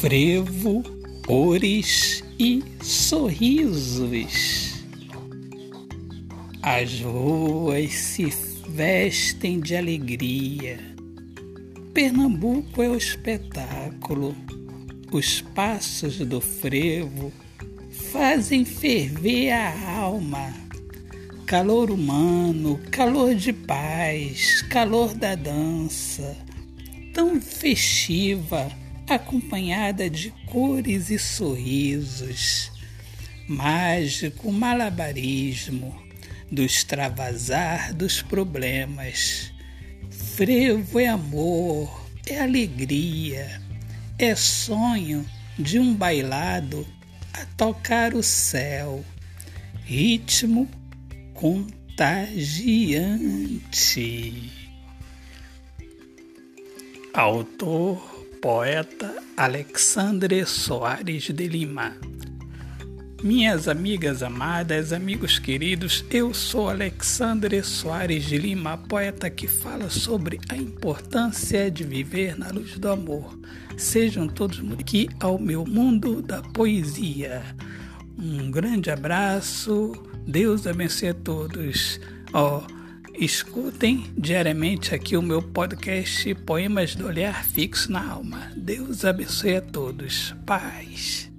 frevo, cores e sorrisos. As ruas se vestem de alegria. Pernambuco é o espetáculo. Os passos do frevo fazem ferver a alma. Calor humano, calor de paz, calor da dança, tão festiva acompanhada de cores e sorrisos, mágico malabarismo do extravasar dos problemas. Frevo é amor, é alegria, é sonho de um bailado a tocar o céu, ritmo contagiante. Autor poeta Alexandre Soares de Lima. Minhas amigas amadas, amigos queridos, eu sou Alexandre Soares de Lima, poeta que fala sobre a importância de viver na luz do amor. Sejam todos aqui ao meu mundo da poesia. Um grande abraço, Deus abençoe a todos. Oh, Escutem diariamente aqui o meu podcast Poemas do Olhar Fixo na Alma. Deus abençoe a todos. Paz.